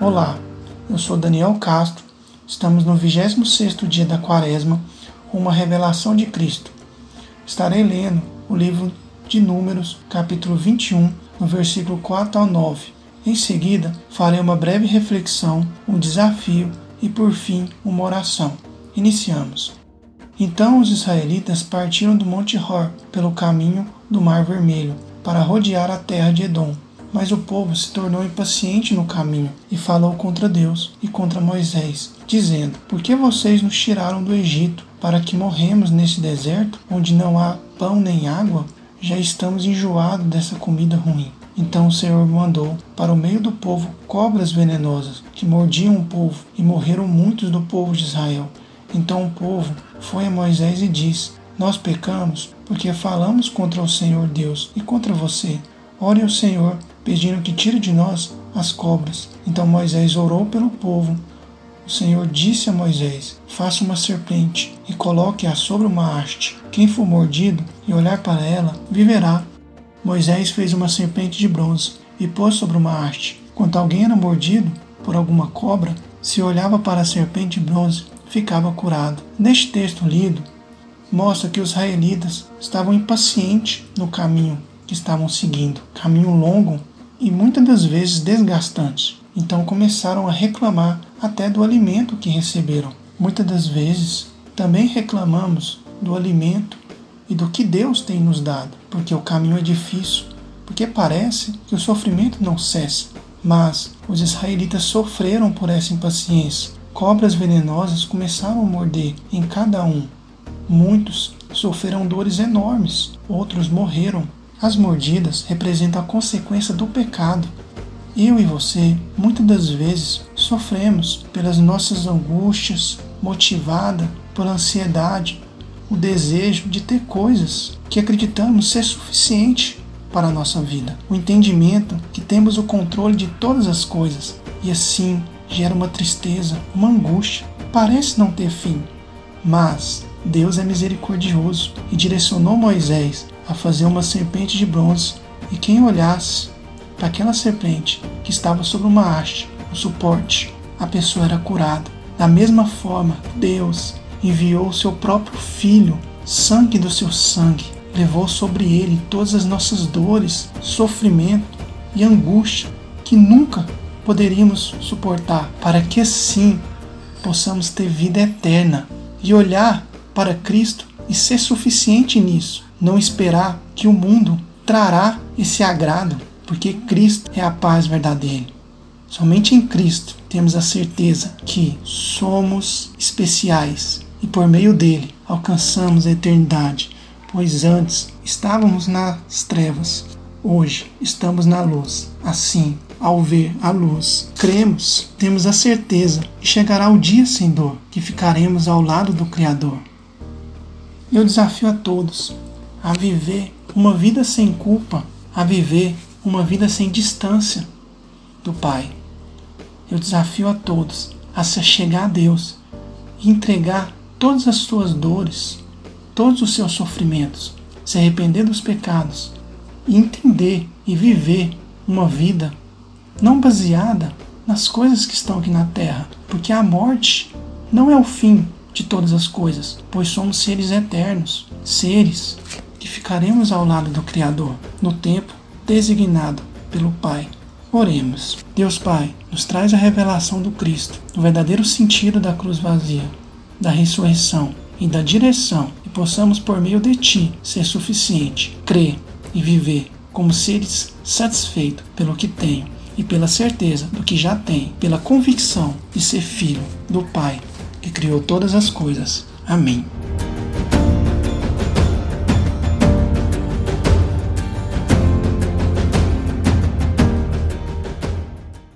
Olá, eu sou Daniel Castro. Estamos no 26º dia da Quaresma, uma revelação de Cristo. Estarei lendo o livro de Números, capítulo 21, no versículo 4 ao 9. Em seguida, farei uma breve reflexão, um desafio e, por fim, uma oração. Iniciamos. Então os israelitas partiram do Monte Hor pelo caminho do Mar Vermelho para rodear a terra de Edom. Mas o povo se tornou impaciente no caminho e falou contra Deus e contra Moisés, dizendo: Por que vocês nos tiraram do Egito para que morremos nesse deserto, onde não há pão nem água? Já estamos enjoados dessa comida ruim. Então o Senhor mandou para o meio do povo cobras venenosas que mordiam o povo, e morreram muitos do povo de Israel. Então o povo foi a Moisés e disse: Nós pecamos porque falamos contra o Senhor Deus e contra você. Ore ao Senhor pedindo que tire de nós as cobras. Então Moisés orou pelo povo. O Senhor disse a Moisés: Faça uma serpente e coloque-a sobre uma haste. Quem for mordido e olhar para ela, viverá. Moisés fez uma serpente de bronze e pôs sobre uma haste. Quando alguém era mordido por alguma cobra, se olhava para a serpente de bronze, ficava curado. Neste texto lido, mostra que os israelitas estavam impacientes no caminho que estavam seguindo, caminho longo e muitas das vezes desgastantes. Então começaram a reclamar até do alimento que receberam. Muitas das vezes também reclamamos do alimento e do que Deus tem nos dado, porque o caminho é difícil, porque parece que o sofrimento não cessa. Mas os israelitas sofreram por essa impaciência. Cobras venenosas começaram a morder em cada um. Muitos sofreram dores enormes, outros morreram as mordidas representam a consequência do pecado. Eu e você, muitas das vezes, sofremos pelas nossas angústias, motivada por ansiedade, o desejo de ter coisas que acreditamos ser suficiente para a nossa vida, o entendimento que temos o controle de todas as coisas e assim gera uma tristeza, uma angústia. Parece não ter fim, mas Deus é misericordioso e direcionou Moisés a fazer uma serpente de bronze, e quem olhasse para aquela serpente que estava sobre uma haste, o suporte, a pessoa era curada. Da mesma forma, Deus enviou o seu próprio Filho, sangue do seu sangue, levou sobre ele todas as nossas dores, sofrimento e angústia que nunca poderíamos suportar, para que assim possamos ter vida eterna e olhar para Cristo e ser suficiente nisso não esperar que o mundo trará esse agrado, porque Cristo é a paz verdadeira. Somente em Cristo temos a certeza que somos especiais e por meio dele alcançamos a eternidade, pois antes estávamos nas trevas, hoje estamos na luz. Assim, ao ver a luz, cremos, temos a certeza que chegará o dia sem dor, que ficaremos ao lado do Criador. Eu desafio a todos a viver uma vida sem culpa, a viver uma vida sem distância do Pai. Eu desafio a todos a se chegar a Deus e entregar todas as suas dores, todos os seus sofrimentos, se arrepender dos pecados e entender e viver uma vida não baseada nas coisas que estão aqui na terra, porque a morte não é o fim de todas as coisas, pois somos seres eternos, seres ficaremos ao lado do Criador no tempo designado pelo Pai. Oremos. Deus Pai, nos traz a revelação do Cristo, o verdadeiro sentido da cruz vazia, da ressurreição e da direção, e possamos, por meio de Ti, ser suficiente, crer e viver como seres satisfeitos pelo que tenho e pela certeza do que já tem, pela convicção de ser filho do Pai que criou todas as coisas. Amém.